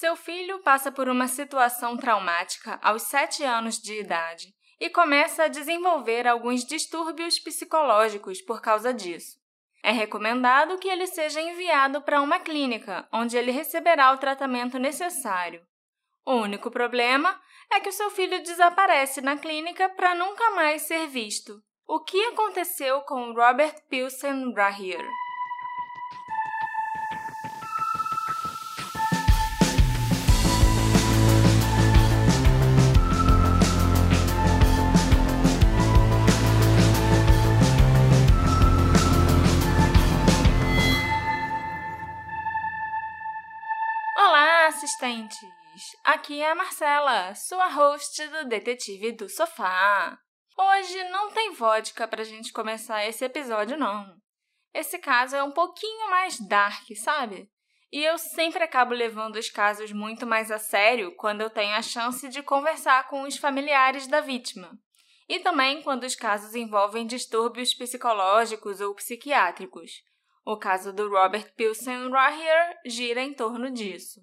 Seu filho passa por uma situação traumática aos 7 anos de idade e começa a desenvolver alguns distúrbios psicológicos por causa disso. É recomendado que ele seja enviado para uma clínica, onde ele receberá o tratamento necessário. O único problema é que o seu filho desaparece na clínica para nunca mais ser visto. O que aconteceu com Robert Pilsen Rahier? Assistentes! Aqui é a Marcela, sua host do Detetive do Sofá. Hoje não tem vodka pra gente começar esse episódio, não. Esse caso é um pouquinho mais dark, sabe? E eu sempre acabo levando os casos muito mais a sério quando eu tenho a chance de conversar com os familiares da vítima. E também quando os casos envolvem distúrbios psicológicos ou psiquiátricos. O caso do Robert Pilsen Rahier gira em torno disso.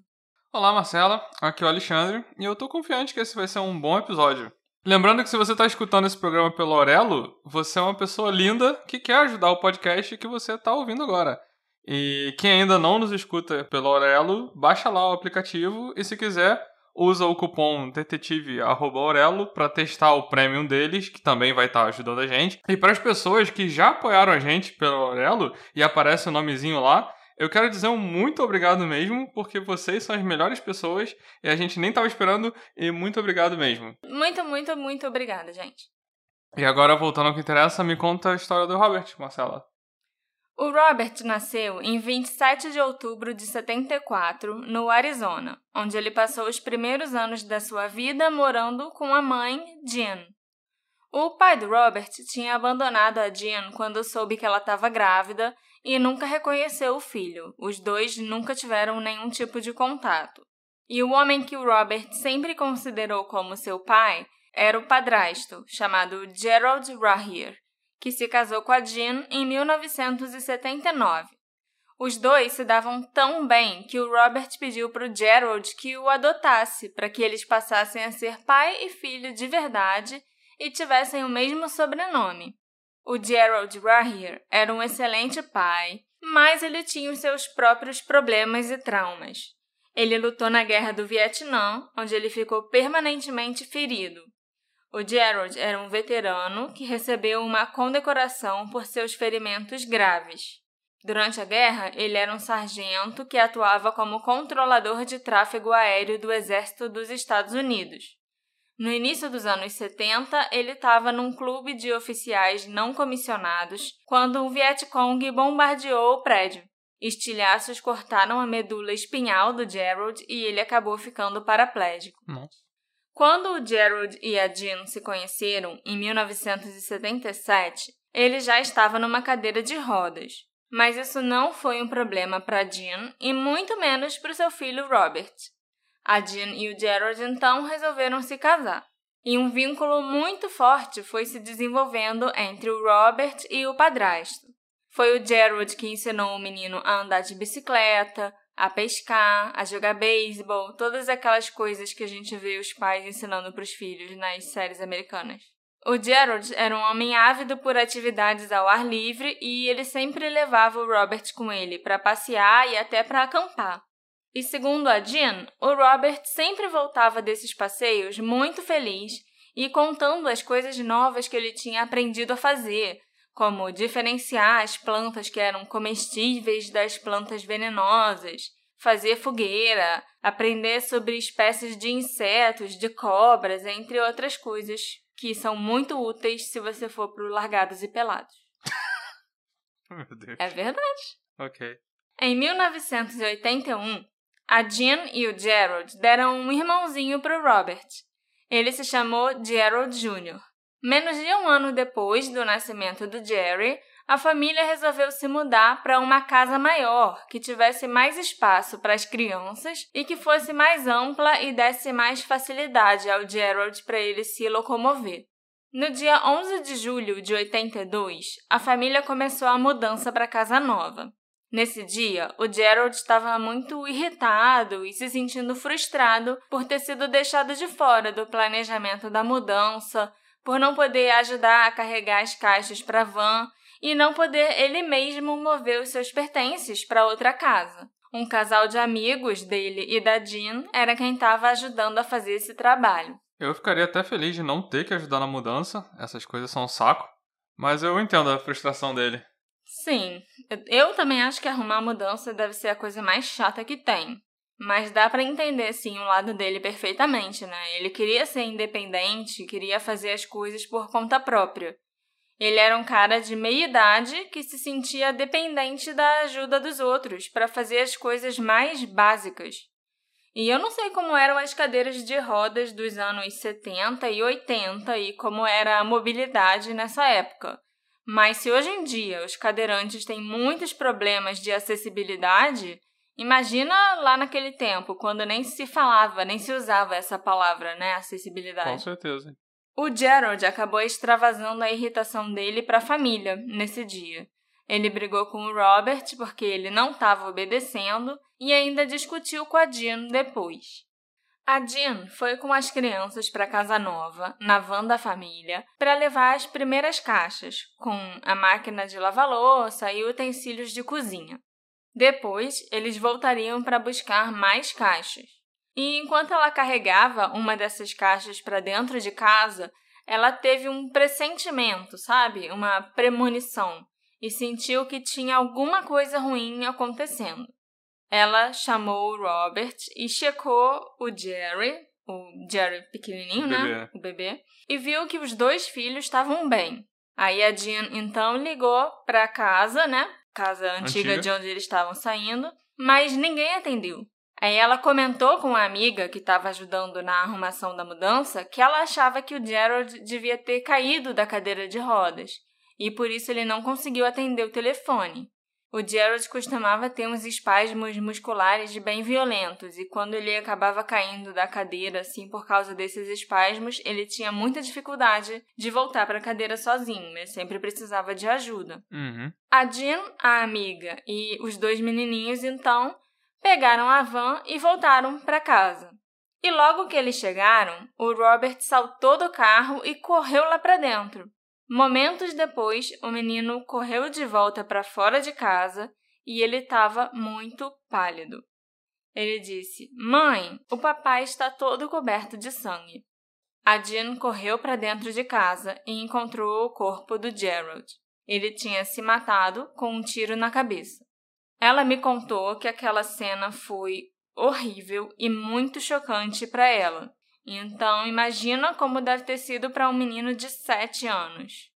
Olá, Marcela. Aqui é o Alexandre e eu tô confiante que esse vai ser um bom episódio. Lembrando que se você está escutando esse programa pelo Aurelo, você é uma pessoa linda que quer ajudar o podcast que você está ouvindo agora. E quem ainda não nos escuta pelo Aurelo, baixa lá o aplicativo e se quiser, usa o cupom detetive@aurelo para testar o premium deles, que também vai estar tá ajudando a gente. E para as pessoas que já apoiaram a gente pelo Aurelo e aparece o nomezinho lá, eu quero dizer um muito obrigado mesmo, porque vocês são as melhores pessoas e a gente nem estava esperando, e muito obrigado mesmo. Muito, muito, muito obrigada, gente. E agora, voltando ao que interessa, me conta a história do Robert, Marcela. O Robert nasceu em 27 de outubro de 74, no Arizona, onde ele passou os primeiros anos da sua vida morando com a mãe, Jean. O pai do Robert tinha abandonado a Jean quando soube que ela estava grávida e nunca reconheceu o filho. Os dois nunca tiveram nenhum tipo de contato. E o homem que o Robert sempre considerou como seu pai era o padrasto, chamado Gerald Rahier, que se casou com a Jean em 1979. Os dois se davam tão bem que o Robert pediu para o Gerald que o adotasse para que eles passassem a ser pai e filho de verdade e tivessem o mesmo sobrenome. O Gerald Rahier era um excelente pai, mas ele tinha os seus próprios problemas e traumas. Ele lutou na Guerra do Vietnã, onde ele ficou permanentemente ferido. O Gerald era um veterano que recebeu uma condecoração por seus ferimentos graves. Durante a guerra, ele era um sargento que atuava como controlador de tráfego aéreo do Exército dos Estados Unidos. No início dos anos 70, ele estava num clube de oficiais não comissionados quando um Vietcong bombardeou o prédio. Estilhaços cortaram a medula espinhal do Gerald e ele acabou ficando paraplégico. Nossa. Quando o Gerald e a Jean se conheceram, em 1977, ele já estava numa cadeira de rodas. Mas isso não foi um problema para Jean e muito menos para o seu filho Robert. A Jean e o Gerald então resolveram se casar. E um vínculo muito forte foi se desenvolvendo entre o Robert e o padrasto. Foi o Gerald que ensinou o menino a andar de bicicleta, a pescar, a jogar beisebol, todas aquelas coisas que a gente vê os pais ensinando para os filhos nas séries americanas. O Gerald era um homem ávido por atividades ao ar livre e ele sempre levava o Robert com ele para passear e até para acampar. E segundo a Jean, o Robert sempre voltava desses passeios muito feliz e contando as coisas novas que ele tinha aprendido a fazer, como diferenciar as plantas que eram comestíveis das plantas venenosas, fazer fogueira, aprender sobre espécies de insetos, de cobras, entre outras coisas que são muito úteis se você for para Largados e Pelados. Meu Deus. É verdade. Ok. Em 1981, a Jean e o Gerald deram um irmãozinho para o Robert. Ele se chamou Gerald Jr. Menos de um ano depois do nascimento do Jerry, a família resolveu se mudar para uma casa maior, que tivesse mais espaço para as crianças e que fosse mais ampla e desse mais facilidade ao Gerald para ele se locomover. No dia 11 de julho de 82, a família começou a mudança para a casa nova. Nesse dia, o Gerald estava muito irritado e se sentindo frustrado por ter sido deixado de fora do planejamento da mudança, por não poder ajudar a carregar as caixas para a van e não poder ele mesmo mover os seus pertences para outra casa. Um casal de amigos dele e da Jean era quem estava ajudando a fazer esse trabalho. Eu ficaria até feliz de não ter que ajudar na mudança, essas coisas são um saco, mas eu entendo a frustração dele. Sim, eu também acho que arrumar mudança deve ser a coisa mais chata que tem. Mas dá para entender, sim, o lado dele perfeitamente, né? Ele queria ser independente, queria fazer as coisas por conta própria. Ele era um cara de meia idade que se sentia dependente da ajuda dos outros para fazer as coisas mais básicas. E eu não sei como eram as cadeiras de rodas dos anos 70 e 80 e como era a mobilidade nessa época. Mas se hoje em dia os cadeirantes têm muitos problemas de acessibilidade, imagina lá naquele tempo, quando nem se falava, nem se usava essa palavra, né, acessibilidade. Com certeza. O Gerald acabou extravasando a irritação dele para a família nesse dia. Ele brigou com o Robert porque ele não estava obedecendo e ainda discutiu com a Jean depois. A Jean foi com as crianças para casa nova, na van da família, para levar as primeiras caixas, com a máquina de lavar louça e utensílios de cozinha. Depois, eles voltariam para buscar mais caixas. E enquanto ela carregava uma dessas caixas para dentro de casa, ela teve um pressentimento, sabe? Uma premonição, e sentiu que tinha alguma coisa ruim acontecendo. Ela chamou o Robert e checou o Jerry, o Jerry pequenininho, o né? O bebê, e viu que os dois filhos estavam bem. Aí a Jean então ligou para casa, né? Casa antiga, Antiga. de onde eles estavam saindo, mas ninguém atendeu. Aí ela comentou com a amiga que estava ajudando na arrumação da mudança que ela achava que o Gerald devia ter caído da cadeira de rodas e por isso ele não conseguiu atender o telefone. O Gerald costumava ter uns espasmos musculares bem violentos, e quando ele acabava caindo da cadeira, assim, por causa desses espasmos, ele tinha muita dificuldade de voltar para a cadeira sozinho, ele sempre precisava de ajuda. Uhum. A Jean, a amiga, e os dois menininhos, então, pegaram a van e voltaram para casa. E logo que eles chegaram, o Robert saltou do carro e correu lá para dentro. Momentos depois, o menino correu de volta para fora de casa e ele estava muito pálido. Ele disse: Mãe, o papai está todo coberto de sangue. A Jean correu para dentro de casa e encontrou o corpo do Gerald. Ele tinha se matado com um tiro na cabeça. Ela me contou que aquela cena foi horrível e muito chocante para ela. Então, imagina como deve ter sido para um menino de 7 anos.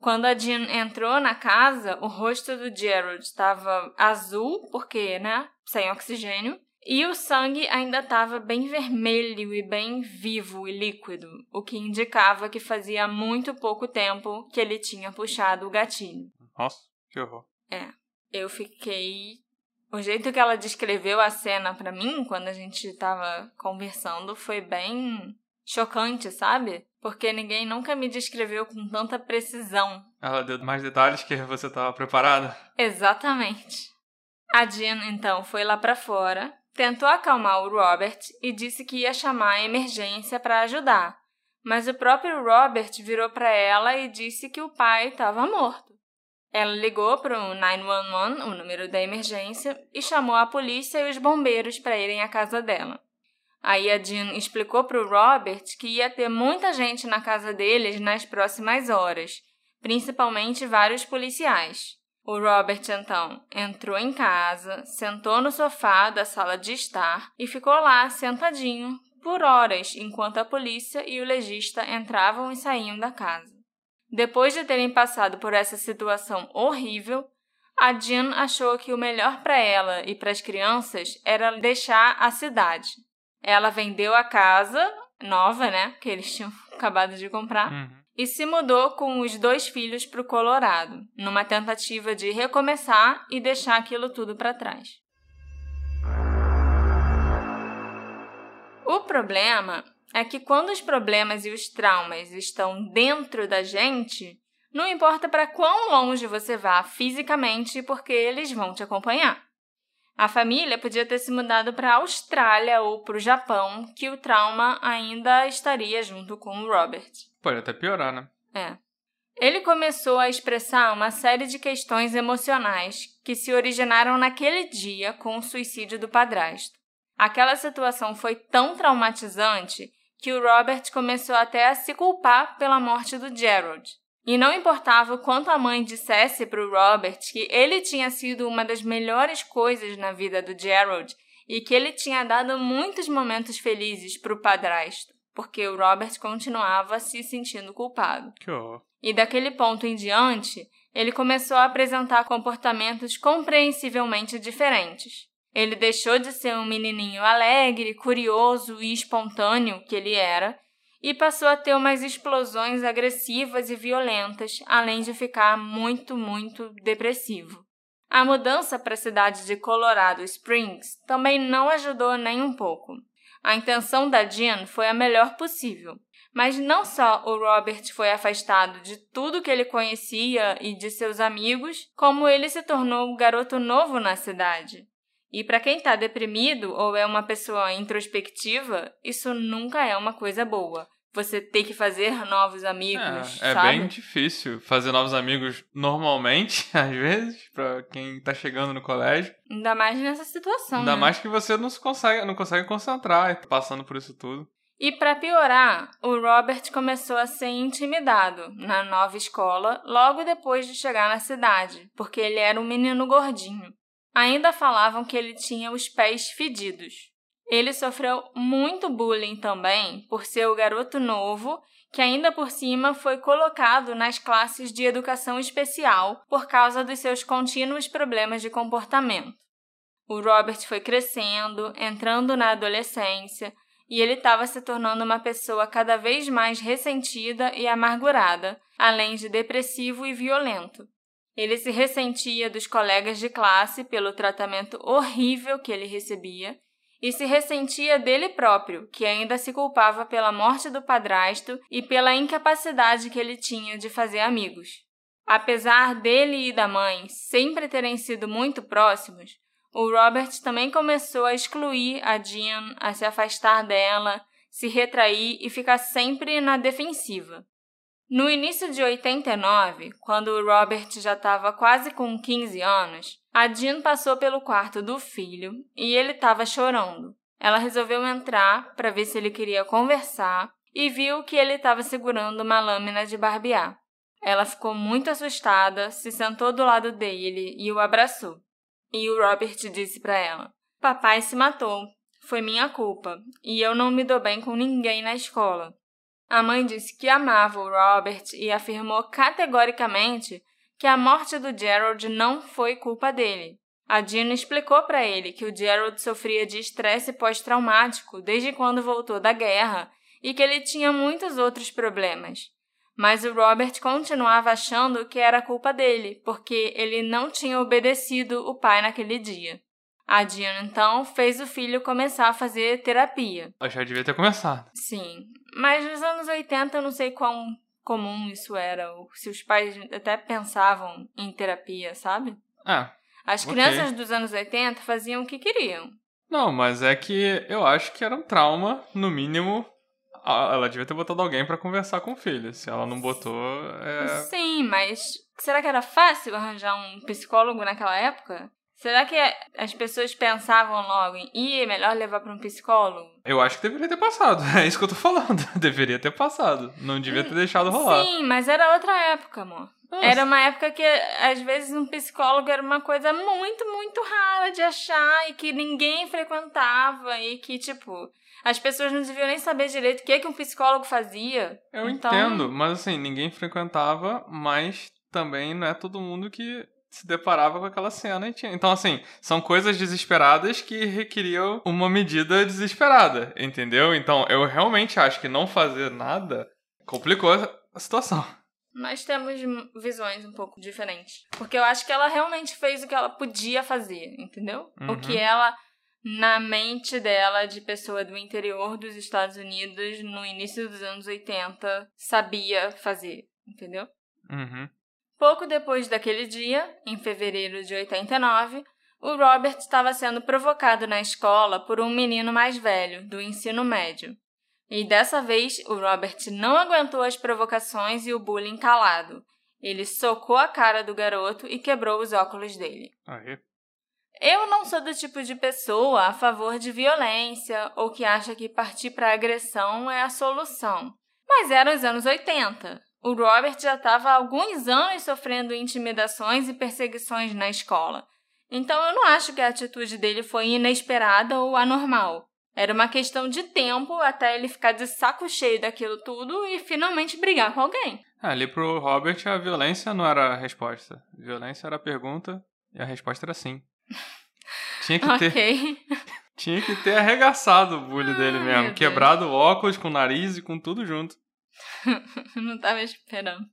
Quando a Jean entrou na casa, o rosto do Gerald estava azul, porque, né, sem oxigênio, e o sangue ainda estava bem vermelho e bem vivo e líquido, o que indicava que fazia muito pouco tempo que ele tinha puxado o gatilho. Nossa, que horror. É, eu fiquei. O jeito que ela descreveu a cena para mim, quando a gente tava conversando, foi bem chocante, sabe? Porque ninguém nunca me descreveu com tanta precisão. Ela deu mais detalhes que você estava preparada. Exatamente. A Jean então foi lá para fora, tentou acalmar o Robert e disse que ia chamar a emergência para ajudar. Mas o próprio Robert virou para ela e disse que o pai estava morto. Ela ligou para o 911, o número da emergência, e chamou a polícia e os bombeiros para irem à casa dela. Aí a Jean explicou para o Robert que ia ter muita gente na casa deles nas próximas horas, principalmente vários policiais. O Robert então entrou em casa, sentou no sofá da sala de estar e ficou lá sentadinho por horas enquanto a polícia e o legista entravam e saíam da casa. Depois de terem passado por essa situação horrível, a Jean achou que o melhor para ela e para as crianças era deixar a cidade. Ela vendeu a casa nova, né, que eles tinham acabado de comprar, Uhum. e se mudou com os dois filhos para o Colorado, numa tentativa de recomeçar e deixar aquilo tudo para trás. O problema é que quando os problemas e os traumas estão dentro da gente, Não importa para quão longe você vá fisicamente, porque eles vão te acompanhar. A família podia ter se mudado para a Austrália ou para o Japão, que o trauma ainda estaria junto com o Robert. Pode até piorar, né? É. Ele começou a expressar uma série de questões emocionais que se originaram naquele dia com o suicídio do padrasto. Aquela situação foi tão traumatizante que o Robert começou até a se culpar pela morte do Gerald. E não importava o quanto a mãe dissesse para o Robert que ele tinha sido uma das melhores coisas na vida do Gerald e que ele tinha dado muitos momentos felizes para o padrasto, porque o Robert continuava se sentindo culpado. E daquele ponto em diante, ele começou a apresentar comportamentos compreensivelmente diferentes. Ele deixou de ser um menininho alegre, curioso e espontâneo que ele era e passou a ter umas explosões agressivas e violentas, além de ficar muito, muito depressivo. A mudança para a cidade de Colorado Springs também não ajudou nem um pouco. A intenção da Jean foi a melhor possível, mas não só o Robert foi afastado de tudo que ele conhecia e de seus amigos, como ele se tornou um garoto novo na cidade. E para quem está deprimido ou é uma pessoa introspectiva, isso nunca é uma coisa boa. Você ter que fazer novos amigos. É, é bem difícil fazer novos amigos normalmente, às vezes, para quem tá chegando no colégio. Ainda mais nessa situação. Ainda né? mais que você não se consegue, não consegue concentrar passando por isso tudo. E para piorar, o Robert começou a ser intimidado na nova escola logo depois de chegar na cidade, porque ele era um menino gordinho. Ainda falavam que ele tinha os pés fedidos. Ele sofreu muito bullying também por ser o garoto novo que ainda por cima foi colocado nas classes de educação especial por causa dos seus contínuos problemas de comportamento. O Robert foi crescendo, entrando na adolescência, e ele estava se tornando uma pessoa cada vez mais ressentida e amargurada, além de depressivo e violento. Ele se ressentia dos colegas de classe pelo tratamento horrível que ele recebia e se ressentia dele próprio, que ainda se culpava pela morte do padrasto e pela incapacidade que ele tinha de fazer amigos. Apesar dele e da mãe sempre terem sido muito próximos, o Robert também começou a excluir a Jean, a se afastar dela, se retrair e ficar sempre na defensiva. No início de 89, quando o Robert já estava quase com 15 anos, a Jean passou pelo quarto do filho e ele estava chorando. Ela resolveu entrar para ver se ele queria conversar e viu que ele estava segurando uma lâmina de barbear. Ela ficou muito assustada, se sentou do lado dele e o abraçou. E o Robert disse para ela: Papai se matou. Foi minha culpa. E eu não me dou bem com ninguém na escola. A mãe disse que amava o Robert e afirmou categoricamente que a morte do Gerald não foi culpa dele. A Dina explicou para ele que o Gerald sofria de estresse pós-traumático desde quando voltou da guerra e que ele tinha muitos outros problemas. Mas o Robert continuava achando que era culpa dele, porque ele não tinha obedecido o pai naquele dia. A Diana então fez o filho começar a fazer terapia. Eu já devia ter começado. Sim, mas nos anos 80 eu não sei quão comum isso era, ou se os pais até pensavam em terapia, sabe? É. As Ok. crianças dos anos 80 faziam o que queriam. Não, mas é que eu acho que era um trauma, no mínimo. Ela devia ter botado alguém pra conversar com o filho. Se ela não botou, é. Sim, mas será que era fácil arranjar um psicólogo naquela época? Será que as pessoas pensavam logo em, ih, é melhor levar para um psicólogo? Eu acho que deveria ter passado. É isso que eu tô falando. deveria ter passado. Não devia ter deixado rolar. Sim, mas era outra época, amor. Nossa. Era uma época que, às vezes, um psicólogo era uma coisa muito, muito rara de achar e que ninguém frequentava e que, tipo, as pessoas não deviam nem saber direito o que, que um psicólogo fazia. Eu Então- entendo, mas assim, ninguém frequentava, mas também não é todo mundo que se deparava com aquela cena e tinha. Então, assim, são coisas desesperadas que requeriam uma medida desesperada, entendeu? Então, eu realmente acho que não fazer nada complicou a situação. Nós temos visões um pouco diferentes. Porque eu acho que ela realmente fez o que ela podia fazer, entendeu? Uhum. O que ela, na mente dela, de pessoa do interior dos Estados Unidos, no início dos anos 80, sabia fazer, entendeu? Uhum. Pouco depois daquele dia, em fevereiro de 89, o Robert estava sendo provocado na escola por um menino mais velho, do ensino médio. E dessa vez, o Robert não aguentou as provocações e o bullying calado. Ele socou a cara do garoto e quebrou os óculos dele. Eu não sou do tipo de pessoa a favor de violência ou que acha que partir para agressão é a solução. Mas eram os anos 80. O Robert já estava há alguns anos sofrendo intimidações e perseguições na escola. Então eu não acho que a atitude dele foi inesperada ou anormal. Era uma questão de tempo até ele ficar de saco cheio daquilo tudo e finalmente brigar com alguém. Ah, ali pro Robert a violência não era a resposta. A violência era a pergunta e a resposta era sim. Tinha que ter. Ok. Tinha que ter arregaçado o bullying dele meu mesmo. Quebrado o óculos com o nariz e com tudo junto. não tava esperando.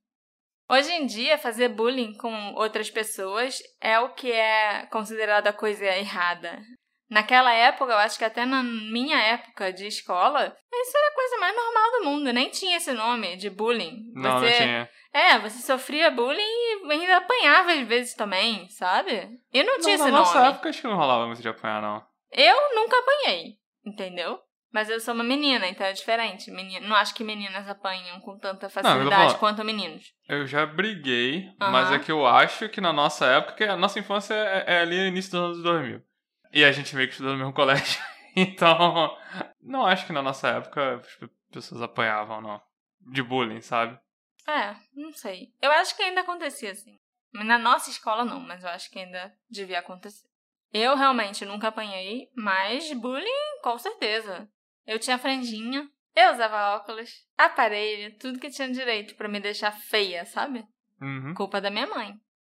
Hoje em dia, fazer bullying com outras pessoas é o que é considerado a coisa errada. Naquela época, eu acho que até na minha época de escola, isso era a coisa mais normal do mundo. Nem tinha esse nome de bullying. Não, você, não tinha. É, você sofria bullying e ainda apanhava às vezes também, sabe? E não tinha Não, esse na nossa nome. época acho que não rolava muito de apanhar, não. Eu nunca apanhei, entendeu? Mas eu sou uma menina, então é diferente. Menina, não acho que meninas apanham com tanta facilidade falando- quanto meninos. Eu já briguei, Aham. mas é que eu acho que na nossa época, que a nossa infância é, é ali no início dos anos 2000. E a gente meio que estudou no mesmo colégio. Então, não acho que na nossa época as pessoas apanhavam, não. De bullying, sabe? É, não sei. Eu acho que ainda acontecia assim. Na nossa escola não, mas eu acho que ainda devia acontecer. Eu realmente nunca apanhei, mas bullying com certeza. Eu tinha franjinha, eu usava óculos, aparelho, tudo que tinha direito pra me deixar feia, sabe? Uhum. Culpa da minha mãe.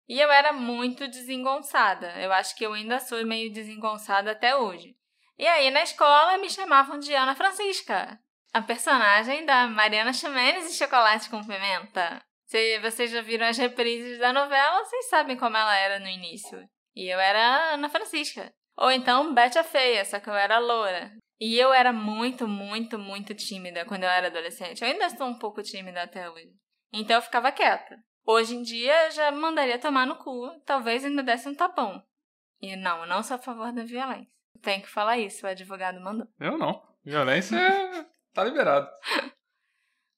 E eu era muito desengonçada. Eu acho que eu ainda sou meio desengonçada até hoje. E aí na escola me chamavam de Ana Francisca, a personagem da Mariana Ximenes e Chocolate com Pimenta. Se vocês já viram as reprises da novela, vocês sabem como ela era no início. E eu era Ana Francisca. Ou então Bete a Feia, só que eu era loura. E eu era muito, muito, muito tímida quando eu era adolescente. Eu ainda sou um pouco tímida até hoje. Então eu ficava quieta. Hoje em dia eu já mandaria tomar no cu, talvez ainda desse um tapão. E não, eu não sou a favor da violência. Tem que falar isso, o advogado mandou. Eu não. Violência é- tá liberado.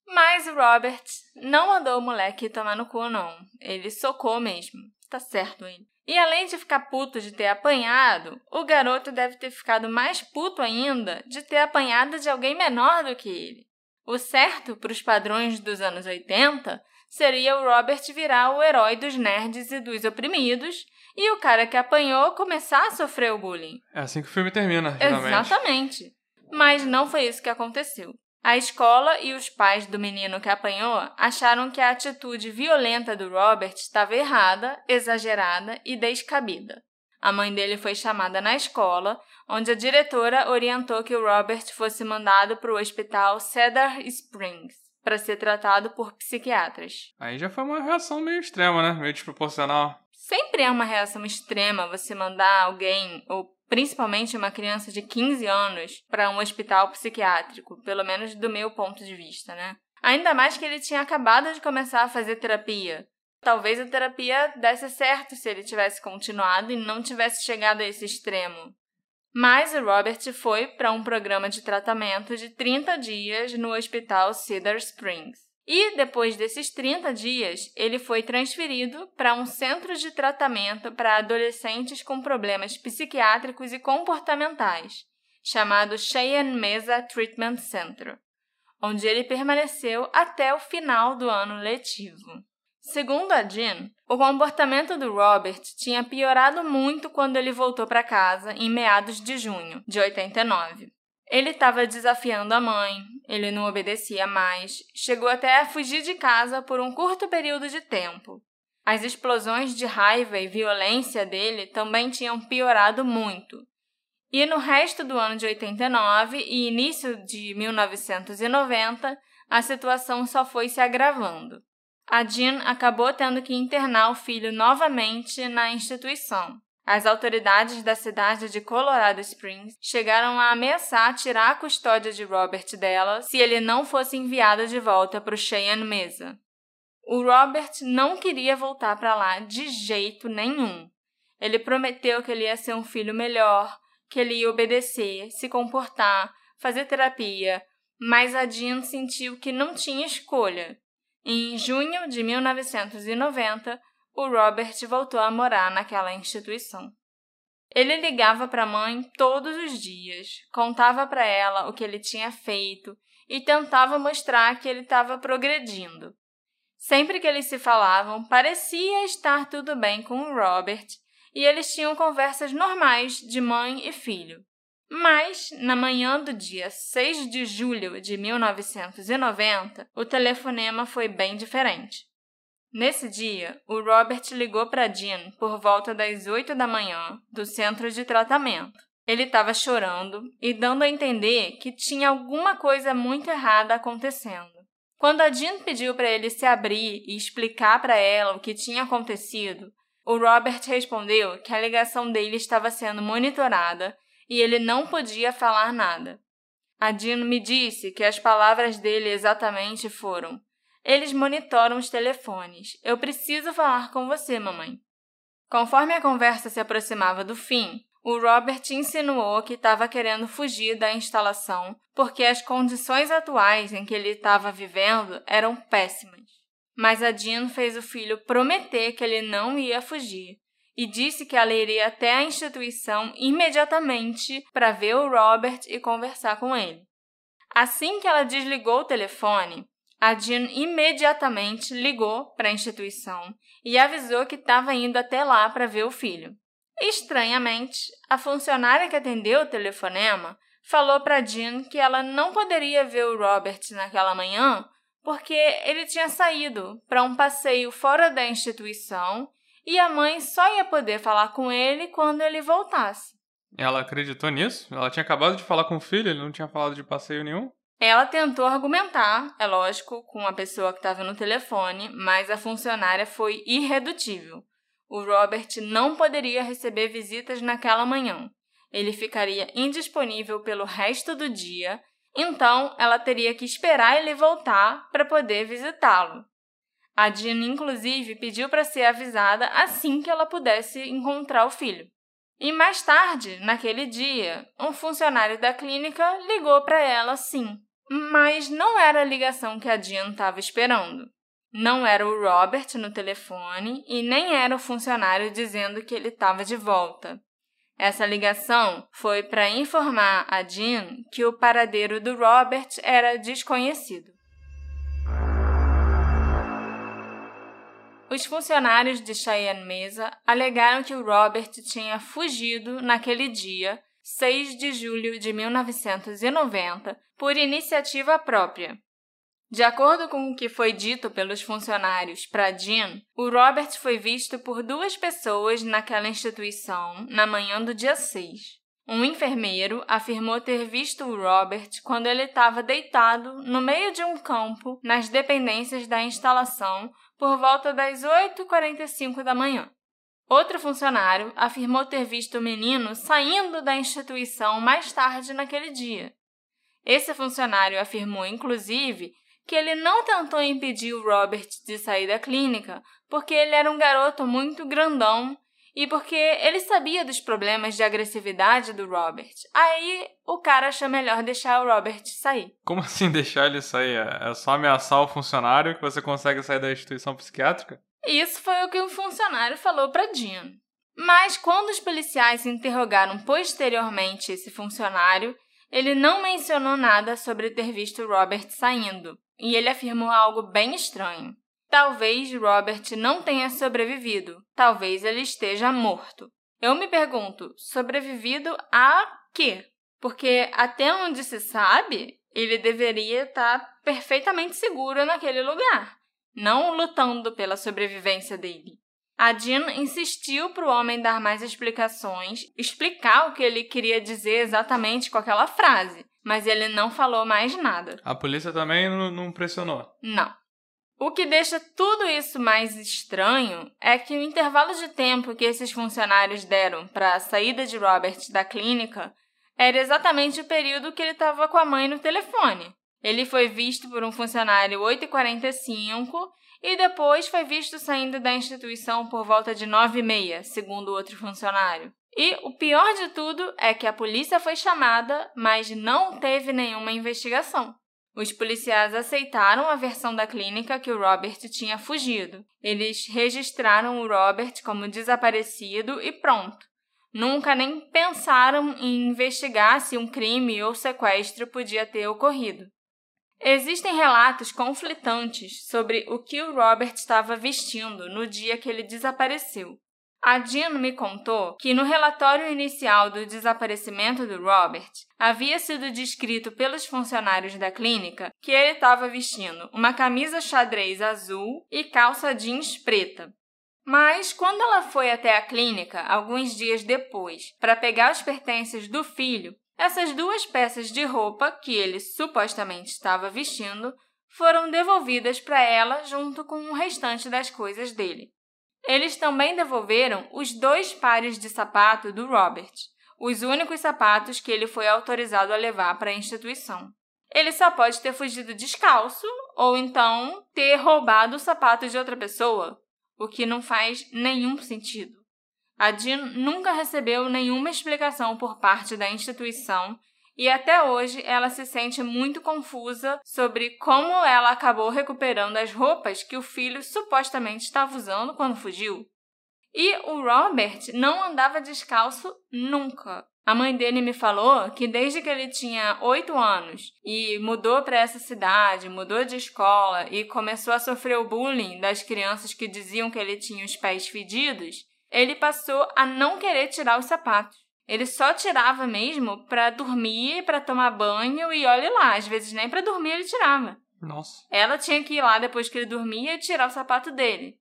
Mas o Robert não mandou o moleque tomar no cu, não. Ele socou mesmo. Tá certo ele. E além de ficar puto de ter apanhado, o garoto deve ter ficado mais puto ainda de ter apanhado de alguém menor do que ele. O certo, para os padrões dos anos 80, seria o Robert virar o herói dos nerds e dos oprimidos, e o cara que apanhou começar a sofrer o bullying. É assim que o filme termina, geralmente. Exatamente. Mas não foi isso que aconteceu. A escola e os pais do menino que apanhou acharam que a atitude violenta do Robert estava errada, exagerada e descabida. A mãe dele foi chamada na escola, onde a diretora orientou que o Robert fosse mandado para o hospital Cedar Springs para ser tratado por psiquiatras. Aí já foi uma reação meio extrema, né? Meio desproporcional. Sempre é uma reação extrema você mandar alguém, ou principalmente uma criança de 15 anos, para um hospital psiquiátrico, pelo menos do meu ponto de vista, né? Ainda mais que ele tinha acabado de começar a fazer terapia. Talvez a terapia desse certo se ele tivesse continuado e não tivesse chegado a esse extremo. Mas o Robert foi para um programa de tratamento de 30 dias no hospital Cedar Springs. E depois desses 30 dias, ele foi transferido para um centro de tratamento para adolescentes com problemas psiquiátricos e comportamentais, chamado Cheyenne Mesa Treatment Center, onde ele permaneceu até o final do ano letivo. Segundo a Jean, o comportamento do Robert tinha piorado muito quando ele voltou para casa em meados de junho de 89. Ele estava desafiando a mãe, ele não obedecia mais, chegou até a fugir de casa por um curto período de tempo. As explosões de raiva e violência dele também tinham piorado muito. E no resto do ano de 89 e início de 1990, a situação só foi se agravando. A Jean acabou tendo que internar o filho novamente na instituição. As autoridades da cidade de Colorado Springs chegaram a ameaçar tirar a custódia de Robert dela se ele não fosse enviado de volta para o Cheyenne Mesa. O Robert não queria voltar para lá de jeito nenhum. Ele prometeu que ele ia ser um filho melhor, que ele ia obedecer, se comportar, fazer terapia, mas a Jean sentiu que não tinha escolha. Em junho de 1990, o Robert voltou a morar naquela instituição. Ele ligava para a mãe todos os dias, contava para ela o que ele tinha feito e tentava mostrar que ele estava progredindo. Sempre que eles se falavam, parecia estar tudo bem com o Robert e eles tinham conversas normais de mãe e filho. Mas, na manhã do dia 6 de julho de 1990, o telefonema foi bem diferente. Nesse dia, o Robert ligou para Jean por volta das 8 da manhã do centro de tratamento. Ele estava chorando e dando a entender que tinha alguma coisa muito errada acontecendo. Quando a Jean pediu para ele se abrir e explicar para ela o que tinha acontecido, o Robert respondeu que a ligação dele estava sendo monitorada e ele não podia falar nada. A Dino me disse que as palavras dele exatamente foram: Eles monitoram os telefones. Eu preciso falar com você, mamãe. Conforme a conversa se aproximava do fim, o Robert insinuou que estava querendo fugir da instalação porque as condições atuais em que ele estava vivendo eram péssimas. Mas a Jean fez o filho prometer que ele não ia fugir e disse que ela iria até a instituição imediatamente para ver o Robert e conversar com ele. Assim que ela desligou o telefone, a Jean imediatamente ligou para a instituição e avisou que estava indo até lá para ver o filho. Estranhamente, a funcionária que atendeu o telefonema falou para Jean que ela não poderia ver o Robert naquela manhã porque ele tinha saído para um passeio fora da instituição e a mãe só ia poder falar com ele quando ele voltasse. Ela acreditou nisso? Ela tinha acabado de falar com o filho, ele não tinha falado de passeio nenhum? Ela tentou argumentar, é lógico, com a pessoa que estava no telefone, mas a funcionária foi irredutível. O Robert não poderia receber visitas naquela manhã. Ele ficaria indisponível pelo resto do dia, então ela teria que esperar ele voltar para poder visitá-lo. A Jean, inclusive, pediu para ser avisada assim que ela pudesse encontrar o filho. E mais tarde, naquele dia, um funcionário da clínica ligou para ela sim, mas não era a ligação que a Jean estava esperando. Não era o Robert no telefone e nem era o funcionário dizendo que ele estava de volta. Essa ligação foi para informar a Jean que o paradeiro do Robert era desconhecido. Os funcionários de Cheyenne Mesa alegaram que o Robert tinha fugido naquele dia, 6 de julho de 1990, por iniciativa própria. De acordo com o que foi dito pelos funcionários para Jean, o Robert foi visto por duas pessoas naquela instituição na manhã do dia 6. Um enfermeiro afirmou ter visto o Robert quando ele estava deitado no meio de um campo nas dependências da instalação por volta das 8h45 da manhã. Outro funcionário afirmou ter visto o menino saindo da instituição mais tarde naquele dia. Esse funcionário afirmou, inclusive, que ele não tentou impedir o Robert de sair da clínica porque ele era um garoto muito grandão e porque ele sabia dos problemas de agressividade do Robert. Aí o cara achou melhor deixar o Robert sair. Como assim deixar ele sair? É só ameaçar o funcionário que você consegue sair da instituição psiquiátrica? Isso foi o que o funcionário falou para Jean. Mas quando os policiais interrogaram posteriormente esse funcionário, ele não mencionou nada sobre ter visto Robert saindo, e ele afirmou algo bem estranho. Talvez Robert não tenha sobrevivido. Talvez ele esteja morto. Eu me pergunto, sobrevivido a quê? Porque até onde se sabe, ele deveria estar perfeitamente seguro naquele lugar, não lutando pela sobrevivência dele. A Jean insistiu para o homem dar mais explicações, explicar o que ele queria dizer exatamente com aquela frase, mas ele não falou mais nada. A polícia também não pressionou? Não. O que deixa tudo isso mais estranho é que o intervalo de tempo que esses funcionários deram para a saída de Robert da clínica era exatamente o período que ele estava com a mãe no telefone. Ele foi visto por um funcionário 8h45 e depois foi visto saindo da instituição por volta de 9h30, segundo outro funcionário. E o pior de tudo é que a polícia foi chamada, mas não teve nenhuma investigação. Os policiais aceitaram a versão da clínica que o Robert tinha fugido. Eles registraram o Robert como desaparecido e pronto. Nunca nem pensaram em investigar se um crime ou sequestro podia ter ocorrido. Existem relatos conflitantes sobre o que o Robert estava vestindo no dia que ele desapareceu. A Jean me contou que no relatório inicial do desaparecimento do Robert havia sido descrito pelos funcionários da clínica que ele estava vestindo uma camisa xadrez azul e calça jeans preta. Mas quando ela foi até a clínica, alguns dias depois, para pegar os pertences do filho, essas duas peças de roupa que ele supostamente estava vestindo foram devolvidas para ela junto com o restante das coisas dele. Eles também devolveram os dois pares de sapato do Robert, os únicos sapatos que ele foi autorizado a levar para a instituição. Ele só pode ter fugido descalço ou então ter roubado o sapato de outra pessoa, o que não faz nenhum sentido. A Jean nunca recebeu nenhuma explicação por parte da instituição e até hoje ela se sente muito confusa sobre como ela acabou recuperando as roupas que o filho supostamente estava usando quando fugiu. E o Robert não andava descalço nunca. A mãe dele me falou que desde que ele tinha oito anos e mudou para essa cidade, mudou de escola e começou a sofrer o bullying das crianças que diziam que ele tinha os pés fedidos, ele passou a não querer tirar os sapatos. Ele só tirava mesmo para dormir, para tomar banho e olhe lá, às vezes nem para dormir ele tirava. Nossa. Ela tinha que ir lá depois que ele dormia e tirar o sapato dele.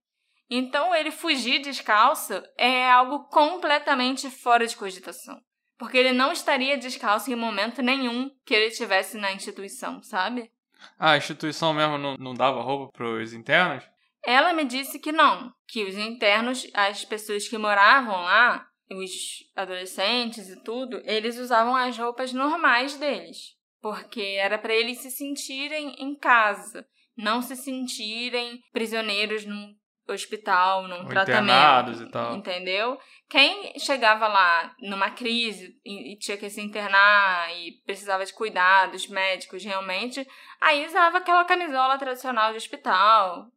Então ele fugir descalço é algo completamente fora de cogitação. Porque ele não estaria descalço em momento nenhum que ele estivesse na instituição, sabe? Ah, a instituição mesmo não, não dava roupa para os internos? Ela me disse que não, que os internos, as pessoas que moravam lá, os adolescentes e tudo, eles usavam as roupas normais deles, porque era para eles se sentirem em casa, não se sentirem prisioneiros num hospital, num Ou tratamento, e tal. entendeu? Quem chegava lá numa crise e, tinha que se internar e precisava de cuidados médicos realmente, aí usava aquela camisola tradicional de hospital,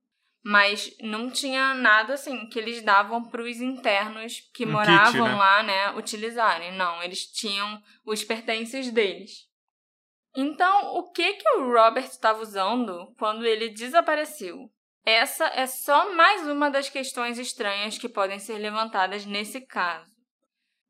mas não tinha nada assim que eles davam para os internos que um moravam kit, né? lá, né, utilizarem. Não, eles tinham os pertences deles. Então, o que que o Robert estava usando quando ele desapareceu? Essa é só mais uma das questões estranhas que podem ser levantadas nesse caso.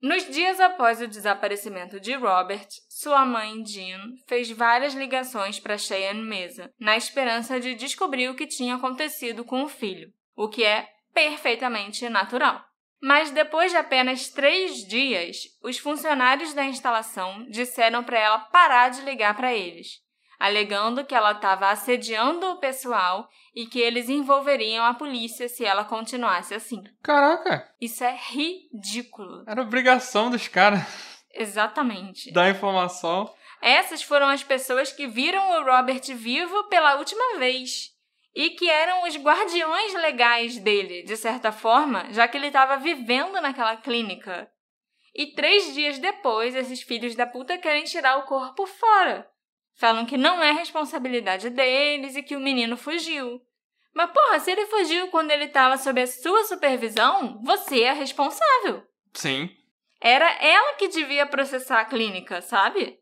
Nos dias após o desaparecimento de Robert, sua mãe Jean fez várias ligações para Cheyenne Mesa, na esperança de descobrir o que tinha acontecido com o filho, o que é perfeitamente natural. Mas depois de apenas três dias, os funcionários da instalação disseram para ela parar de ligar para eles, alegando que ela estava assediando o pessoal e que eles envolveriam a polícia se ela continuasse assim. Caraca! Isso é ridículo. Era obrigação dos caras. Exatamente. Dar informação. Essas foram as pessoas que viram o Robert vivo pela última vez e que eram os guardiões legais dele, de certa forma, já que ele estava vivendo naquela clínica. E três dias depois, esses filhos da puta querem tirar o corpo fora. Falam que não é responsabilidade deles e que o menino fugiu. Mas, porra, se ele fugiu quando ele estava sob a sua supervisão, você é responsável. Sim. Era ela que devia processar a clínica, sabe?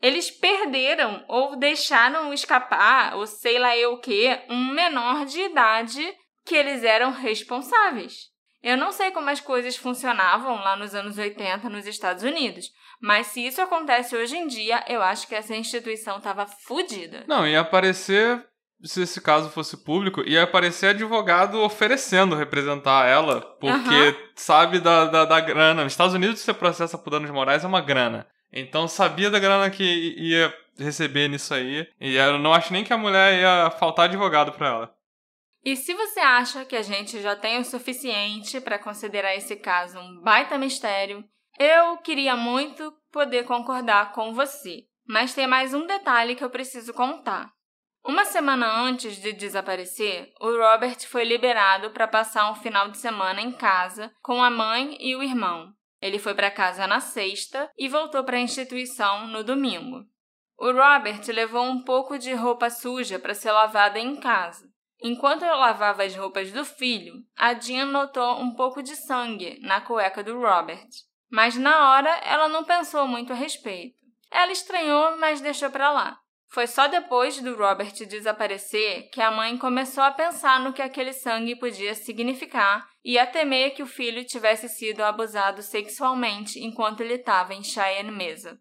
Eles perderam ou deixaram escapar, ou sei lá eu o que, um menor de idade que eles eram responsáveis. Eu não sei como as coisas funcionavam lá nos anos 80 nos Estados Unidos, mas se isso acontece hoje em dia, eu acho que essa instituição tava fodida. Não, ia aparecer, se esse caso fosse público, ia aparecer advogado oferecendo representar ela, porque uhum. sabe da, da, da, grana. Nos Estados Unidos, você processa por danos morais é uma grana. Então sabia da grana que ia receber nisso aí. E eu não acho nem que a mulher ia faltar advogado pra ela. E se você acha que a gente já tem o suficiente para considerar esse caso um baita mistério, eu queria muito poder concordar com você, Mas tem mais um detalhe que eu preciso contar. Uma semana antes de desaparecer, o Robert foi liberado para passar um final de semana em casa com a mãe e o irmão. Ele foi para casa na sexta e voltou para a instituição no domingo. O Robert levou um pouco de roupa suja para ser lavada em casa. Enquanto eu lavava as roupas do filho, a Jean notou um pouco de sangue na cueca do Robert. Mas na hora ela não pensou muito a respeito. Ela estranhou, mas deixou para lá. Foi só depois do Robert desaparecer que a mãe começou a pensar no que aquele sangue podia significar e a temer que o filho tivesse sido abusado sexualmente enquanto ele estava em Cheyenne Mesa.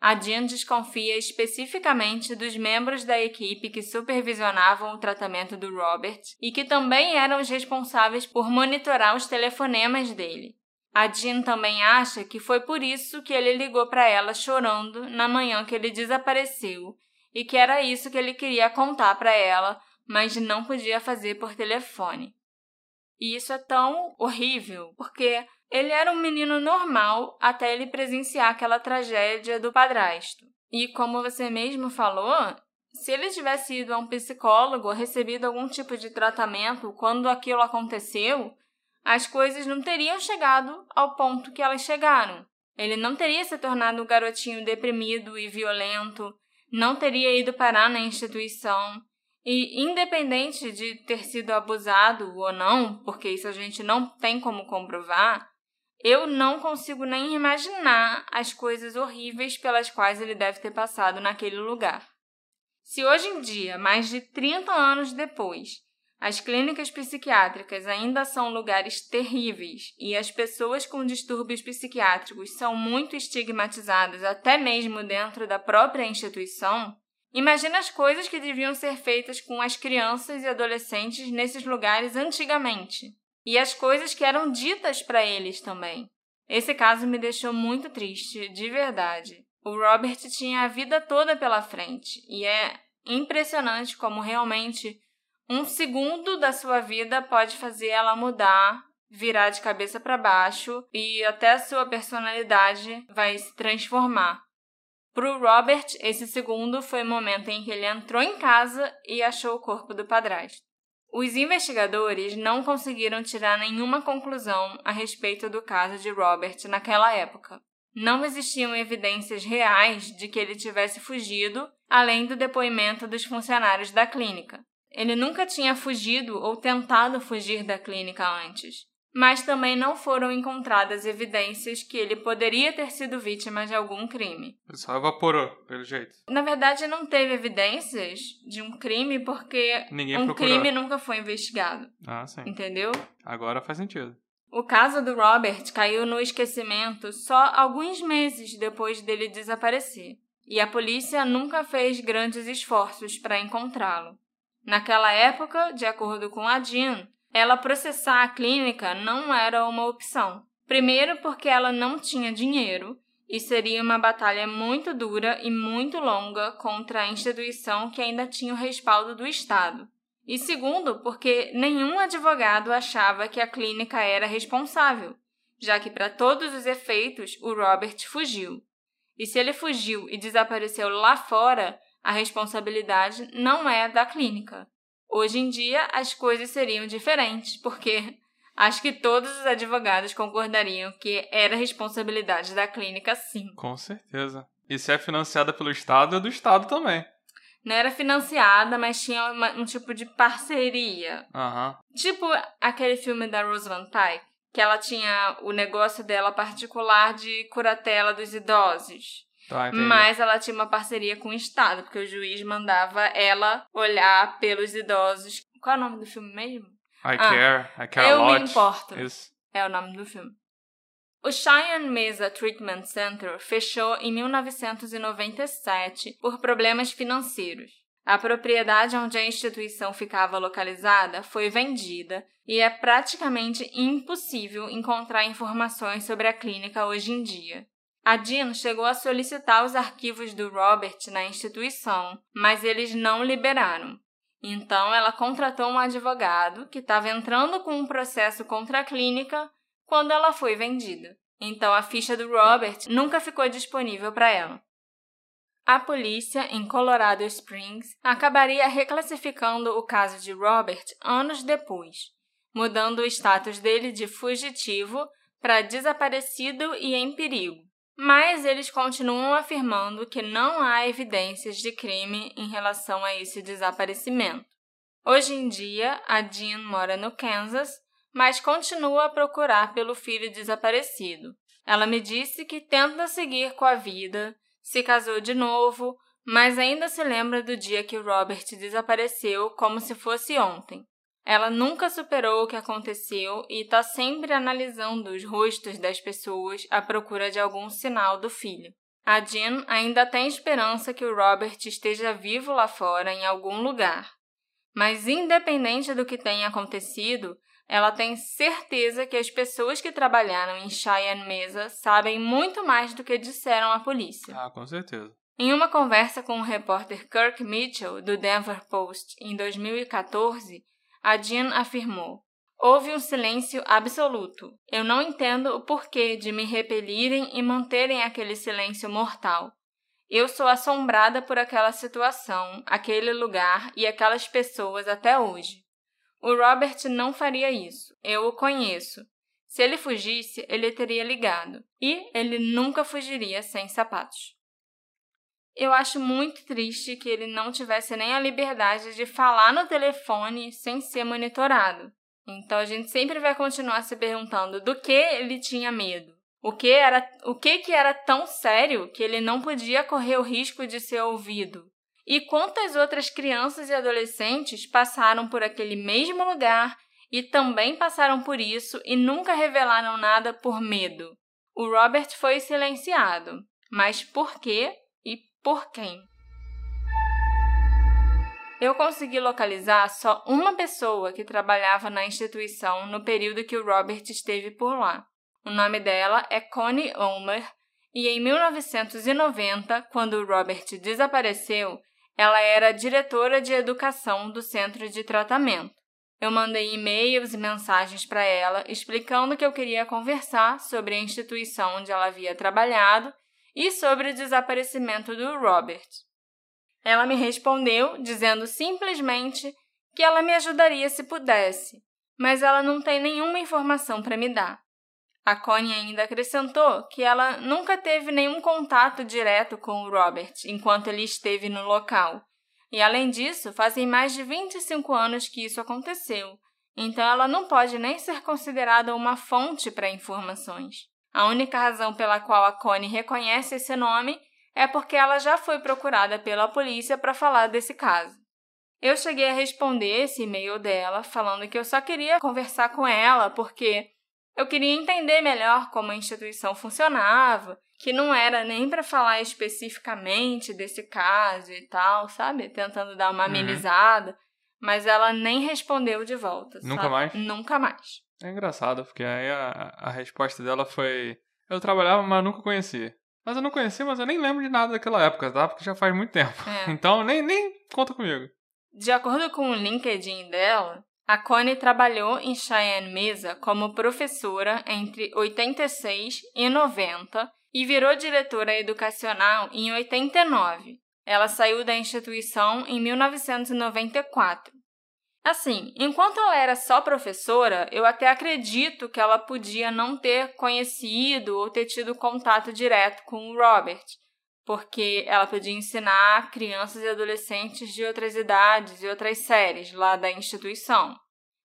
A Jean desconfia especificamente dos membros da equipe que supervisionavam o tratamento do Robert e que também eram os responsáveis por monitorar os telefonemas dele. A Jean também acha que foi por isso que ele ligou para ela chorando na manhã que ele desapareceu e que era isso que ele queria contar para ela, mas não podia fazer por telefone. E isso é tão horrível, porque ele era um menino normal até ele presenciar aquela tragédia do padrasto. E como você mesmo falou, se ele tivesse ido a um psicólogo recebido algum tipo de tratamento quando aquilo aconteceu, as coisas não teriam chegado ao ponto que elas chegaram. Ele não teria se tornado um garotinho deprimido e violento, não teria ido parar na instituição. E, independente de ter sido abusado ou não, porque isso a gente não tem como comprovar, eu não consigo nem imaginar as coisas horríveis pelas quais ele deve ter passado naquele lugar. Se hoje em dia, mais de 30 anos depois, as clínicas psiquiátricas ainda são lugares terríveis e as pessoas com distúrbios psiquiátricos são muito estigmatizadas até mesmo dentro da própria instituição, imagina as coisas que deviam ser feitas com as crianças e adolescentes nesses lugares antigamente e as coisas que eram ditas para eles também. Esse caso me deixou muito triste, de verdade. O Robert tinha a vida toda pela frente e é impressionante como realmente um segundo da sua vida pode fazer ela mudar, virar de cabeça para baixo e até a sua personalidade vai se transformar. Para o Robert, esse segundo foi o momento em que ele entrou em casa e achou o corpo do padrasto. Os investigadores não conseguiram tirar nenhuma conclusão a respeito do caso de Robert naquela época. Não existiam evidências reais de que ele tivesse fugido, além do depoimento dos funcionários da clínica. Ele nunca tinha fugido ou tentado fugir da clínica antes mas também não foram encontradas evidências que ele poderia ter sido vítima de algum crime. Ele só evaporou, pelo jeito. Na verdade, não teve evidências de um crime porque Ninguém um procurou. crime nunca foi investigado. Ah, sim. Entendeu? Agora faz sentido. O caso do Robert caiu no esquecimento só alguns meses depois dele desaparecer, e a polícia nunca fez grandes esforços para encontrá-lo. Naquela época, de acordo com a Jean, ela processar a clínica não era uma opção. Primeiro, porque ela não tinha dinheiro e seria uma batalha muito dura e muito longa contra a instituição que ainda tinha o respaldo do Estado. E segundo, porque nenhum advogado achava que a clínica era responsável, já que, para todos os efeitos, o Robert fugiu. E se ele fugiu e desapareceu lá fora, a responsabilidade não é da clínica. Hoje em dia as coisas seriam diferentes, porque acho que todos os advogados concordariam que era responsabilidade da clínica sim. Com certeza. E se é financiada pelo Estado, é do Estado também. Não era financiada, mas tinha uma- um tipo de parceria. Aham. Tipo aquele filme da Rose Van Dyke, que ela tinha o negócio dela particular de curatela dos idosos. Tá. Mas ela tinha uma parceria com o Estado, porque o juiz mandava ela olhar pelos idosos. Qual é o nome do filme mesmo? I care, I care Eu a me lot. importo. Isso. É o nome do filme. O Cheyenne Mesa Treatment Center fechou em 1997 por problemas financeiros. A propriedade onde a instituição ficava localizada foi vendida e é praticamente impossível encontrar informações sobre a clínica hoje em dia. A Jean chegou a solicitar os arquivos do Robert na instituição, mas eles não liberaram. Então, ela contratou um advogado que estava entrando com um processo contra a clínica quando ela foi vendida. Então, a ficha do Robert nunca ficou disponível para ela. a polícia em Colorado Springs acabaria reclassificando o caso de Robert anos depois, mudando o status dele de fugitivo para desaparecido e em perigo. Mas eles continuam afirmando que não há evidências de crime em relação a esse desaparecimento. Hoje em dia, a Jean mora no Kansas, mas continua a procurar pelo filho desaparecido. Ela me disse que tenta seguir com a vida, se casou de novo, mas ainda se lembra do dia que Robert desapareceu como se fosse ontem. Ela nunca superou o que aconteceu e está sempre analisando os rostos das pessoas à procura de algum sinal do filho. A Jean ainda tem esperança que o Robert esteja vivo lá fora em algum lugar. Mas, independente do que tenha acontecido, ela tem certeza que as pessoas que trabalharam em Cheyenne Mesa sabem muito mais do que disseram à polícia. Ah, com certeza. Em uma conversa com o repórter Kirk Mitchell, do Denver Post, em 2014, a Jean afirmou: Houve um silêncio absoluto. Eu não entendo o porquê de me repelirem e manterem aquele silêncio mortal. Eu sou assombrada por aquela situação, aquele lugar e aquelas pessoas até hoje. O Robert não faria isso. Eu o conheço. Se ele fugisse, ele teria ligado. E ele nunca fugiria sem sapatos. Eu acho muito triste que ele não tivesse nem a liberdade de falar no telefone sem ser monitorado. Então a gente sempre vai continuar se perguntando do que ele tinha medo. O que era, o que que era tão sério que ele não podia correr o risco de ser ouvido? E quantas outras crianças e adolescentes passaram por aquele mesmo lugar e também passaram por isso e nunca revelaram nada por medo? O Robert foi silenciado, mas por quê por quem. Eu consegui localizar só uma pessoa que trabalhava na instituição no período que o Robert esteve por lá. O nome dela é Connie Omer, e em 1990, quando o Robert desapareceu, ela era diretora de educação do centro de tratamento. Eu mandei e-mails e mensagens para ela explicando que eu queria conversar sobre a instituição onde ela havia trabalhado e sobre o desaparecimento do Robert. Ela me respondeu dizendo simplesmente que ela me ajudaria se pudesse, mas ela não tem nenhuma informação para me dar. A Connie ainda acrescentou que ela nunca teve nenhum contato direto com o Robert enquanto ele esteve no local. E além disso, fazem mais de 25 anos que isso aconteceu, então ela não pode nem ser considerada uma fonte para informações. A única razão pela qual a Connie reconhece esse nome é porque ela já foi procurada pela polícia para falar desse caso. Eu cheguei a responder esse e-mail dela falando que eu só queria conversar com ela porque eu queria entender melhor como a instituição funcionava, que não era nem para falar especificamente desse caso e tal, sabe? Tentando dar uma uhum. amenizada, uhum. mas ela nem respondeu de volta. Nunca sabe? mais? Nunca mais. É engraçado, porque aí a, a resposta dela foi: Eu trabalhava, mas nunca conhecia. Mas eu não conhecia, mas eu nem lembro de nada daquela época, tá? Porque já faz muito tempo. É. Então nem, nem conta comigo. De acordo com o LinkedIn dela, a Connie trabalhou em Cheyenne Mesa como professora entre 86 e 90 e virou diretora educacional em 89. Ela saiu da instituição em 1994 Assim, enquanto ela era só professora, eu até acredito que ela podia não ter conhecido ou ter tido contato direto com o Robert, porque ela podia ensinar crianças e adolescentes de outras idades e outras séries lá da instituição.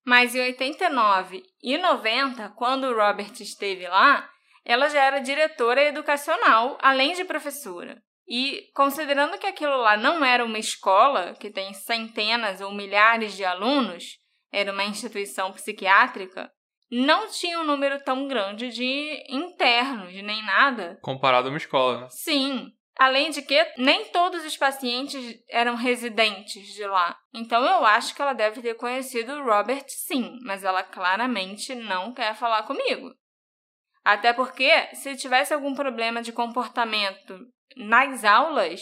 Mas em 89 e 90, quando o Robert esteve lá, ela já era diretora educacional, além de professora. E considerando que aquilo lá não era uma escola que tem centenas ou milhares de alunos, era uma instituição psiquiátrica, não tinha um número tão grande de internos, nem nada. Comparado a uma escola, né? Sim. Além de que nem todos os pacientes eram residentes de lá. Então eu acho que ela deve ter conhecido o Robert sim, mas ela claramente não quer falar comigo. Até porque, se tivesse algum problema de comportamento nas aulas,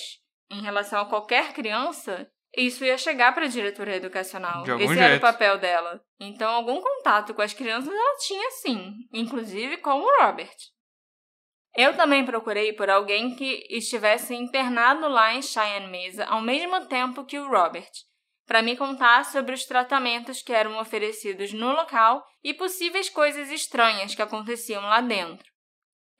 em relação a qualquer criança, isso ia chegar para a diretora educacional. Esse jeito. era o papel dela. Então, algum contato com as crianças ela tinha sim, inclusive com o Robert. Eu também procurei por alguém que estivesse internado lá em Cheyenne Mesa ao mesmo tempo que o Robert, para me contar sobre os tratamentos que eram oferecidos no local e possíveis coisas estranhas que aconteciam lá dentro.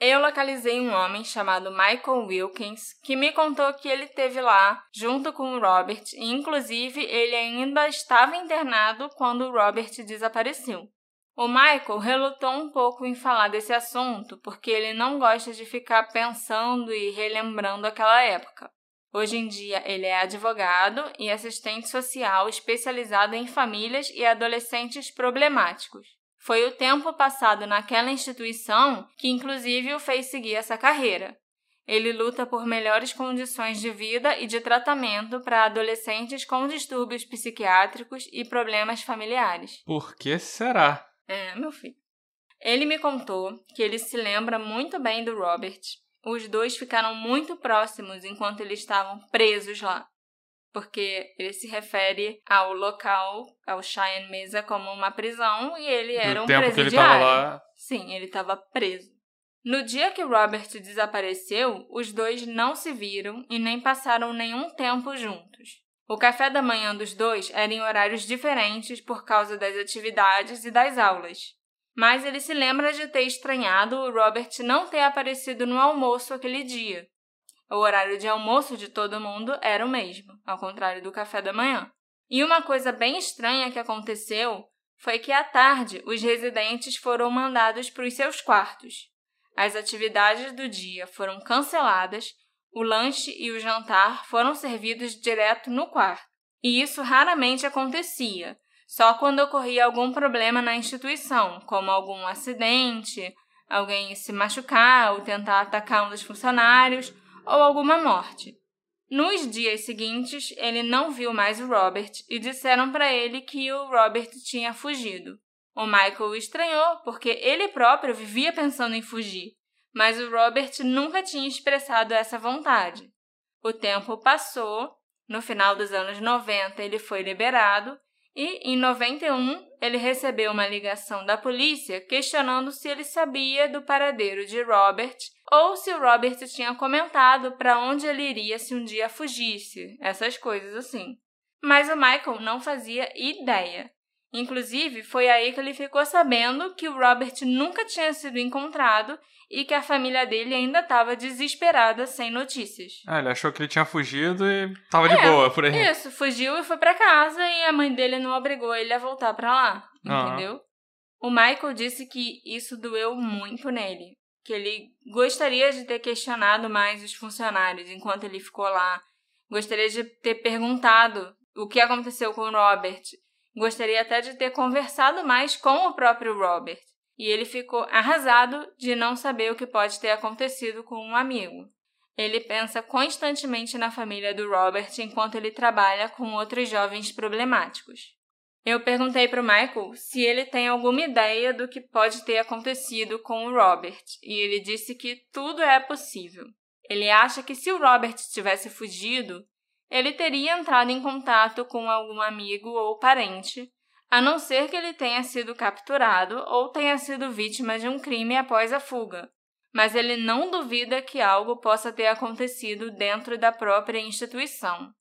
Eu localizei um homem chamado Michael Wilkins que me contou que ele teve lá junto com o Robert e, inclusive, ele ainda estava internado quando o Robert desapareceu. O Michael relutou um pouco em falar desse assunto porque ele não gosta de ficar pensando e relembrando aquela época. Hoje em dia, ele é advogado e assistente social especializado em famílias e adolescentes problemáticos. Foi o tempo passado naquela instituição que, inclusive, o fez seguir essa carreira. Ele luta por melhores condições de vida e de tratamento para adolescentes com distúrbios psiquiátricos e problemas familiares. Por que será? É, meu filho. Ele me contou que ele se lembra muito bem do Robert os dois ficaram muito próximos enquanto eles estavam presos lá. Porque ele se refere ao local, ao Cheyenne Mesa, como uma prisão e ele era Do um tempo presidiário. que ele tava lá. Sim, ele estava preso. No dia que Robert desapareceu, os dois não se viram e nem passaram nenhum tempo juntos. O café da manhã dos dois era em horários diferentes por causa das atividades e das aulas mas ele se lembra de ter estranhado o Robert não ter aparecido no almoço aquele dia. O horário de almoço de todo mundo era o mesmo, ao contrário do café da manhã. E uma coisa bem estranha que aconteceu foi que à tarde os residentes foram mandados para os seus quartos. As atividades do dia foram canceladas, o lanche e o jantar foram servidos direto no quarto. E isso raramente acontecia, só quando ocorria algum problema na instituição, como algum acidente, alguém se machucar ou tentar atacar um dos funcionários, ou alguma morte. Nos dias seguintes, ele não viu mais o Robert e disseram para ele que o Robert tinha fugido. O Michael estranhou porque ele próprio vivia pensando em fugir, mas o Robert nunca tinha expressado essa vontade. O tempo passou, no final dos anos 90 ele foi liberado e, em 91, ele recebeu uma ligação da polícia questionando se ele sabia do paradeiro de Robert ou se o Robert tinha comentado para onde ele iria se um dia fugisse, essas coisas assim. Mas o Michael não fazia ideia. Inclusive, foi aí que ele ficou sabendo que o Robert nunca tinha sido encontrado e que a família dele ainda estava desesperada sem notícias. Ah, ele achou que ele tinha fugido e tava de É, boa por aí. Isso, fugiu e foi para casa e a mãe dele não obrigou ele a voltar para lá, Aham. entendeu? O Michael disse que isso doeu muito nele, que ele gostaria de ter questionado mais os funcionários enquanto ele ficou lá, gostaria de ter perguntado o que aconteceu com o Robert, gostaria até de ter conversado mais com o próprio Robert. E ele ficou arrasado de não saber o que pode ter acontecido com um amigo. Ele pensa constantemente na família do Robert enquanto ele trabalha com outros jovens problemáticos. Eu perguntei para o Michael se ele tem alguma ideia do que pode ter acontecido com o Robert, e ele disse que tudo é possível. Ele acha que se o Robert tivesse fugido, ele teria entrado em contato com algum amigo ou parente, a não ser que ele tenha sido capturado ou tenha sido vítima de um crime após a fuga. Mas ele não duvida que algo possa ter acontecido dentro da própria instituição.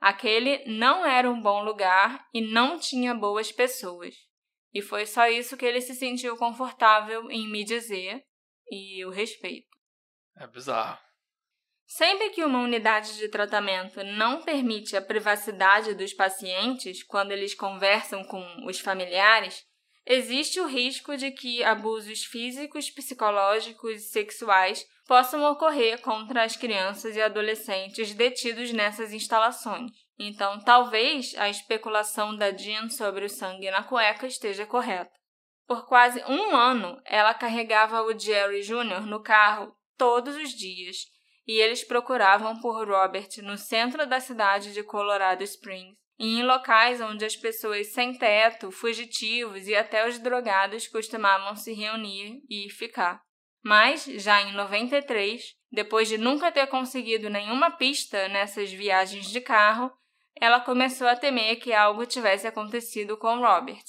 Aquele não era um bom lugar e não tinha boas pessoas. E foi só isso que ele se sentiu confortável em me dizer, e eu respeito. É bizarro. Sempre que uma unidade de tratamento não permite a privacidade dos pacientes quando eles conversam com os familiares, existe o risco de que abusos físicos, psicológicos e sexuais possam ocorrer contra as crianças e adolescentes detidos nessas instalações. Então, talvez a especulação da Jean sobre o sangue na cueca esteja correta. Por quase um ano, ela carregava o Jerry Jr. no carro todos os dias e eles procuravam por Robert no centro da cidade de Colorado Springs e em locais onde as pessoas sem teto, fugitivos e até os drogados costumavam se reunir e ficar. Mas, já em 93, depois de nunca ter conseguido nenhuma pista nessas viagens de carro, ela começou a temer que algo tivesse acontecido com Robert.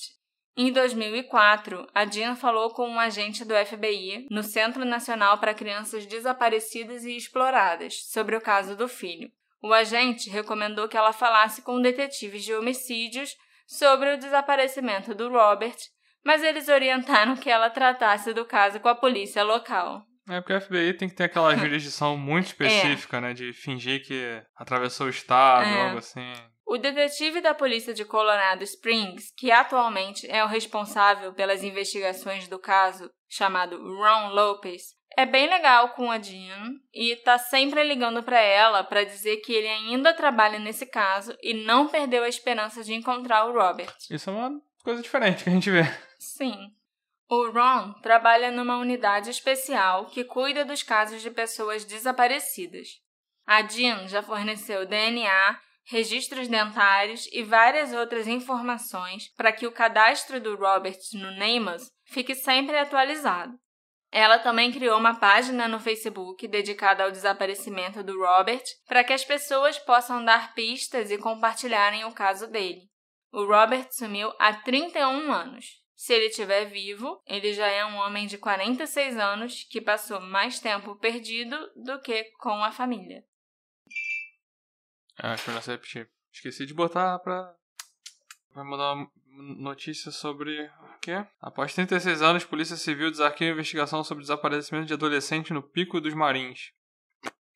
Em 2004, a Jean falou com um agente do FBI no Centro Nacional para Crianças Desaparecidas e Exploradas sobre o caso do filho. O agente recomendou que ela falasse com detetives de homicídios sobre o desaparecimento do Robert, mas eles orientaram que ela tratasse do caso com a polícia local. É porque o FBI tem que ter aquela jurisdição muito específica, é. né? De fingir que atravessou o estado, é. algo assim. O detetive da polícia de Colorado Springs, que atualmente é o responsável pelas investigações do caso, chamado Ron Lopez, é bem legal com a Jean e tá sempre ligando para ela para dizer que ele ainda trabalha nesse caso e não perdeu a esperança de encontrar o Robert. Isso é uma coisa diferente que a gente vê. Sim. O Ron trabalha numa unidade especial que cuida dos casos de pessoas desaparecidas. A Jean já forneceu DNA, registros dentários e várias outras informações para que o cadastro do Robert no NamUs fique sempre atualizado. Ela também criou uma página no Facebook dedicada ao desaparecimento do Robert para que as pessoas possam dar pistas e compartilharem o caso dele. O Robert sumiu há 31 anos. Se ele estiver vivo, ele já é um homem de 46 anos que passou mais tempo perdido do que com a família. É, melhor você repetir. Esqueci de botar pra. Vai mandar uma notícia sobre. O quê? Após 36 anos, Polícia Civil desarquiva investigação sobre desaparecimento de adolescente no Pico dos Marins.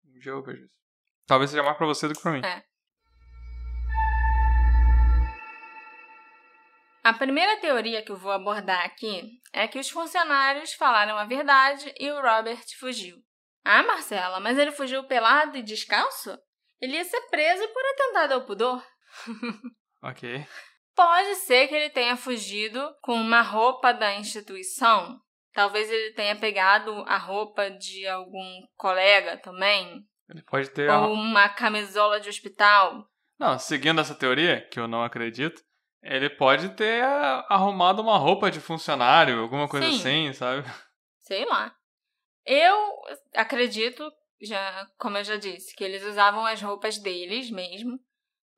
Um dia eu vejo isso. Talvez seja mais pra você do que pra mim. É. A primeira teoria que eu vou abordar aqui é que os funcionários falaram a verdade e o Robert fugiu. Ah, Marcela, mas ele fugiu pelado e descalço? Ele ia ser preso por atentado ao pudor. ok. Pode ser que ele tenha fugido com uma roupa da instituição. Talvez ele tenha pegado a roupa de algum colega também. Ele pode ter. Ou uma camisola de hospital. Não, seguindo essa teoria, que eu não acredito, ele pode ter arrumado uma roupa de funcionário, alguma coisa Sim. assim, sabe? Sei lá. Eu acredito já, como eu já disse, que eles usavam as roupas deles mesmo.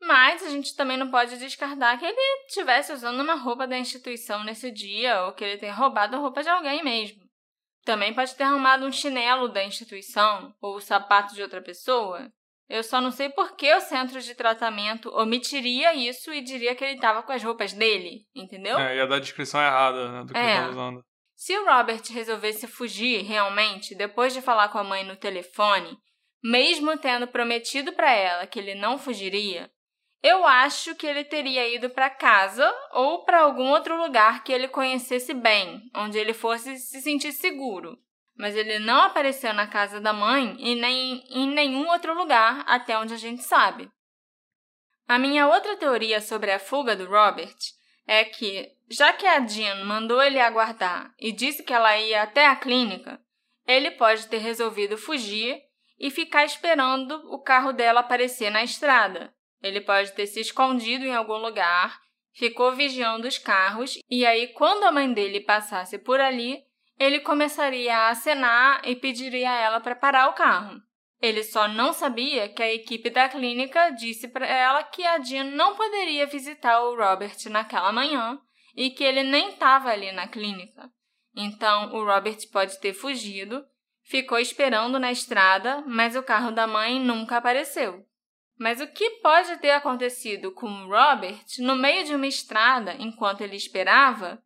Mas a gente também não pode descartar que ele estivesse usando uma roupa da instituição nesse dia ou que ele tenha roubado a roupa de alguém mesmo. Também pode ter arrumado um chinelo da instituição ou o sapato de outra pessoa. Eu só não sei por que o centro de tratamento omitiria isso e diria que ele estava com as roupas dele, entendeu? É, ia dar a descrição errada né, do que é. ele estava usando. Se o Robert resolvesse fugir realmente depois de falar com a mãe no telefone, mesmo tendo prometido para ela que ele não fugiria, eu acho que ele teria ido para casa ou para algum outro lugar que ele conhecesse bem, onde ele fosse se sentir seguro. Mas ele não apareceu na casa da mãe e nem em nenhum outro lugar, até onde a gente sabe. A minha outra teoria sobre a fuga do Robert é que, já que a Jean mandou ele aguardar e disse que ela ia até a clínica, ele pode ter resolvido fugir e ficar esperando o carro dela aparecer na estrada. Ele pode ter se escondido em algum lugar, ficou vigiando os carros e aí, quando a mãe dele passasse por ali, ele começaria a acenar e pediria a ela para parar o carro. Ele só não sabia que a equipe da clínica disse para ela que a Jean não poderia visitar o Robert naquela manhã e que ele nem estava ali na clínica. Então, o Robert pode ter fugido, ficou esperando na estrada, mas o carro da mãe nunca apareceu. Mas o que pode ter acontecido com o Robert no meio de uma estrada enquanto ele esperava?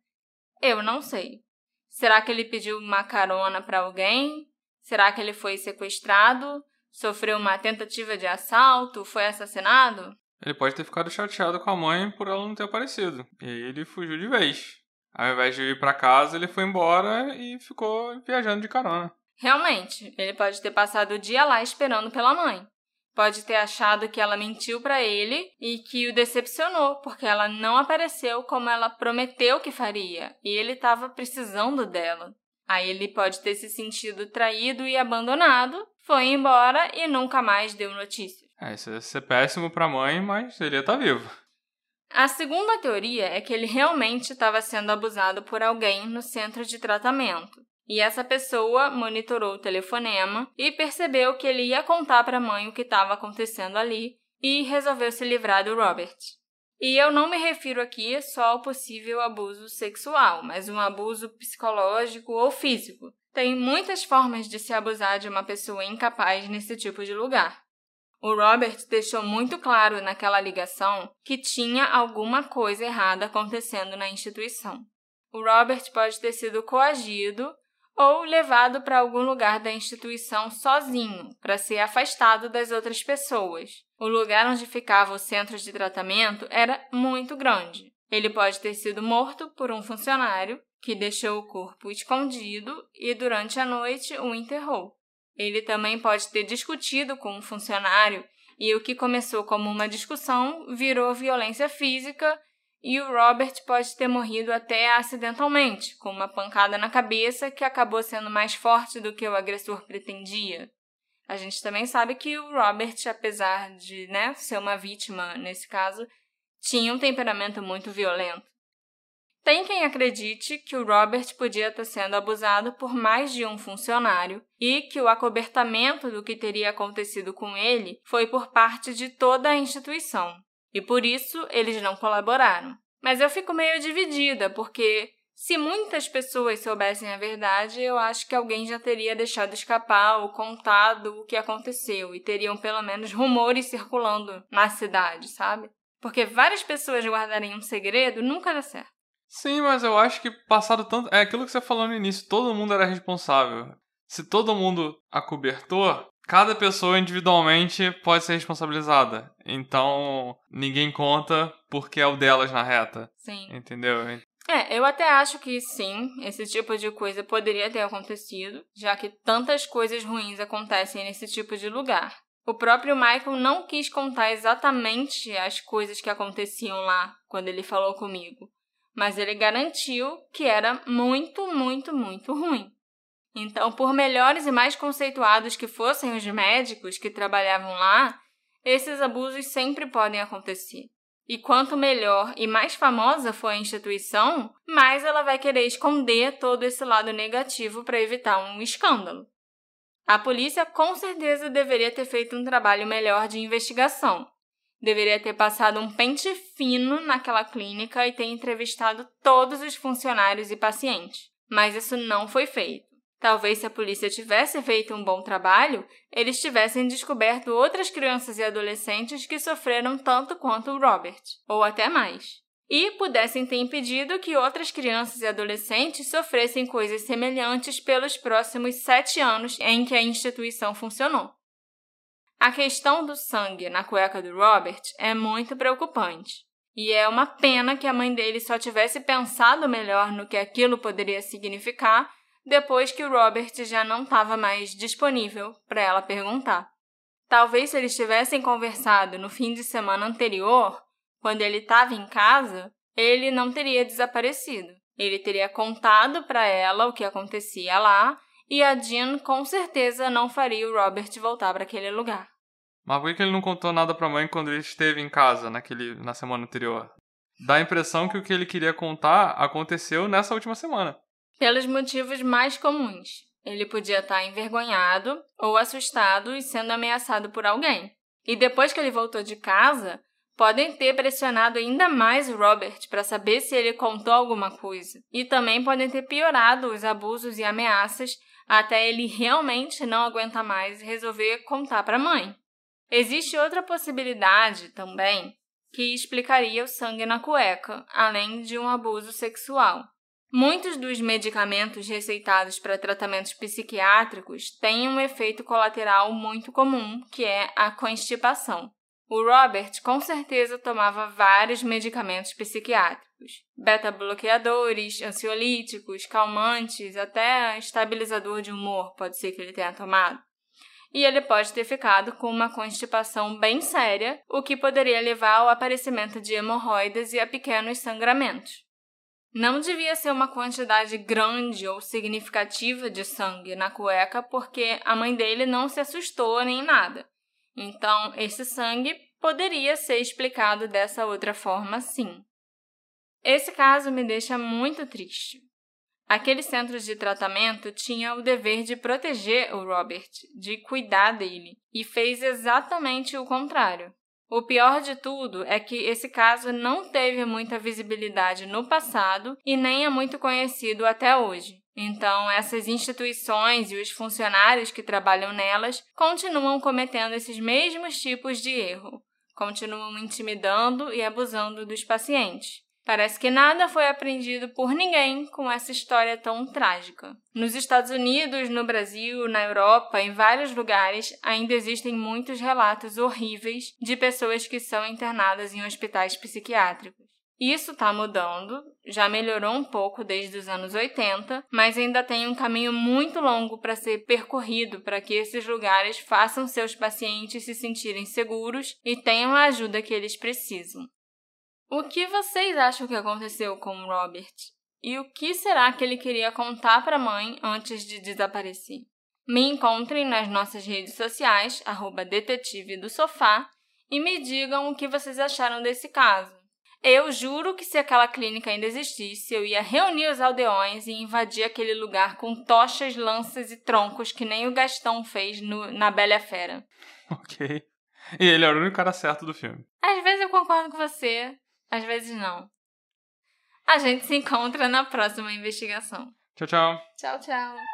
Eu não sei. Será que ele pediu uma carona para alguém? Será que ele foi sequestrado? Sofreu uma tentativa de assalto? Foi assassinado? Ele pode ter ficado chateado com a mãe por ela não ter aparecido. E aí ele fugiu de vez. Ao invés de ir para casa, ele foi embora e ficou viajando de carona. Realmente, ele pode ter passado o dia lá esperando pela mãe. Pode ter achado que ela mentiu para ele e que o decepcionou porque ela não apareceu como ela prometeu que faria e ele estava precisando dela. Aí ele pode ter se sentido traído e abandonado, foi embora e nunca mais deu notícias. É, isso ia ser péssimo pra mãe, mas ele ia estar tá vivo. A segunda teoria é que ele realmente estava sendo abusado por alguém no centro de tratamento. E essa pessoa monitorou o telefonema e percebeu que ele ia contar para a mãe o que estava acontecendo ali e resolveu se livrar do Robert. E eu não me refiro aqui só ao possível abuso sexual, mas um abuso psicológico ou físico. Tem muitas formas de se abusar de uma pessoa incapaz nesse tipo de lugar. O Robert deixou muito claro naquela ligação que tinha alguma coisa errada acontecendo na instituição. O Robert pode ter sido coagido ou levado para algum lugar da instituição sozinho, para ser afastado das outras pessoas. O lugar onde ficava o centro de tratamento era muito grande. Ele pode ter sido morto por um funcionário que deixou o corpo escondido e durante a noite o enterrou. Ele também pode ter discutido com um funcionário e o que começou como uma discussão virou violência física e o Robert pode ter morrido até acidentalmente, com uma pancada na cabeça que acabou sendo mais forte do que o agressor pretendia. A gente também sabe que o Robert, apesar de né, ser uma vítima nesse caso, tinha um temperamento muito violento. Tem quem acredite que o Robert podia estar sendo abusado por mais de um funcionário e que o acobertamento do que teria acontecido com ele foi por parte de toda a instituição, e por isso eles não colaboraram. Mas eu fico meio dividida, porque se muitas pessoas soubessem a verdade, eu acho que alguém já teria deixado escapar ou contado o que aconteceu e teriam pelo menos rumores circulando na cidade, sabe? Porque várias pessoas guardarem um segredo nunca dá certo. Sim, mas eu acho que passado tanto. É aquilo que você falou no início, todo mundo era responsável. Se todo mundo acobertou, cada pessoa individualmente pode ser responsabilizada. Então, ninguém conta porque é o delas na reta. Sim. Entendeu? É, eu até acho que sim, esse tipo de coisa poderia ter acontecido, já que tantas coisas ruins acontecem nesse tipo de lugar. O próprio Michael não quis contar exatamente as coisas que aconteciam lá quando ele falou comigo, mas ele garantiu que era muito, muito, muito ruim. Então, por melhores e mais conceituados que fossem os médicos que trabalhavam lá, esses abusos sempre podem acontecer. E quanto melhor e mais famosa for a instituição, mais ela vai querer esconder todo esse lado negativo para evitar um escândalo. A polícia com certeza deveria ter feito um trabalho melhor de investigação. Deveria ter passado um pente fino naquela clínica e ter entrevistado todos os funcionários e pacientes. Mas isso não foi feito. Talvez se a polícia tivesse feito um bom trabalho, eles tivessem descoberto outras crianças e adolescentes que sofreram tanto quanto o Robert, ou até mais. E pudessem ter impedido que outras crianças e adolescentes sofressem coisas semelhantes pelos próximos sete anos em que a instituição funcionou. A questão do sangue na cueca do Robert é muito preocupante. E é uma pena que a mãe dele só tivesse pensado melhor no que aquilo poderia significar depois que o Robert já não estava mais disponível para ela perguntar. Talvez se eles tivessem conversado no fim de semana anterior, quando ele estava em casa, ele não teria desaparecido. Ele teria contado para ela o que acontecia lá e a Jean com certeza não faria o Robert voltar para aquele lugar. Mas por que ele não contou nada para a mãe quando ele esteve em casa naquele, na semana anterior? Dá a impressão que o que ele queria contar aconteceu nessa última semana pelos motivos mais comuns. Ele podia estar envergonhado ou assustado e sendo ameaçado por alguém. E depois que ele voltou de casa, podem ter pressionado ainda mais o Robert para saber se ele contou alguma coisa. E também podem ter piorado os abusos e ameaças até ele realmente não aguentar mais e resolver contar para a mãe. Existe outra possibilidade também que explicaria o sangue na cueca, além de um abuso sexual. Muitos dos medicamentos receitados para tratamentos psiquiátricos têm um efeito colateral muito comum, que é a constipação. O Robert com certeza tomava vários medicamentos psiquiátricos, beta-bloqueadores, ansiolíticos, calmantes, até estabilizador de humor pode ser que ele tenha tomado. E ele pode ter ficado com uma constipação bem séria, o que poderia levar ao aparecimento de hemorroidas e a pequenos sangramentos. Não devia ser uma quantidade grande ou significativa de sangue na cueca, porque a mãe dele não se assustou nem nada. Então, esse sangue poderia ser explicado dessa outra forma, sim. Esse caso me deixa muito triste. Aquele centro de tratamento tinha o dever de proteger o Robert, de cuidar dele, e fez exatamente o contrário. O pior de tudo é que esse caso não teve muita visibilidade no passado e nem é muito conhecido até hoje. Então, essas instituições e os funcionários que trabalham nelas continuam cometendo esses mesmos tipos de erro, continuam intimidando e abusando dos pacientes. Parece que nada foi aprendido por ninguém com essa história tão trágica. Nos Estados Unidos, no Brasil, na Europa, em vários lugares, ainda existem muitos relatos horríveis de pessoas que são internadas em hospitais psiquiátricos. Isso está mudando, já melhorou um pouco desde os anos 80, mas ainda tem um caminho muito longo para ser percorrido para que esses lugares façam seus pacientes se sentirem seguros e tenham a ajuda que eles precisam. O que vocês acham que aconteceu com Robert? E o que será que ele queria contar para a mãe antes de desaparecer? Me encontrem nas nossas redes sociais, arroba detetive do sofá, e me digam o que vocês acharam desse caso. Eu juro que se aquela clínica ainda existisse, eu ia reunir os aldeões e invadir aquele lugar com tochas, lanças e troncos que nem o Gastão fez no, na Bela Fera. Ok. E ele era o único cara certo do filme. Às vezes eu concordo com você, às vezes não. A gente se encontra na próxima investigação. Tchau, tchau. Tchau, tchau.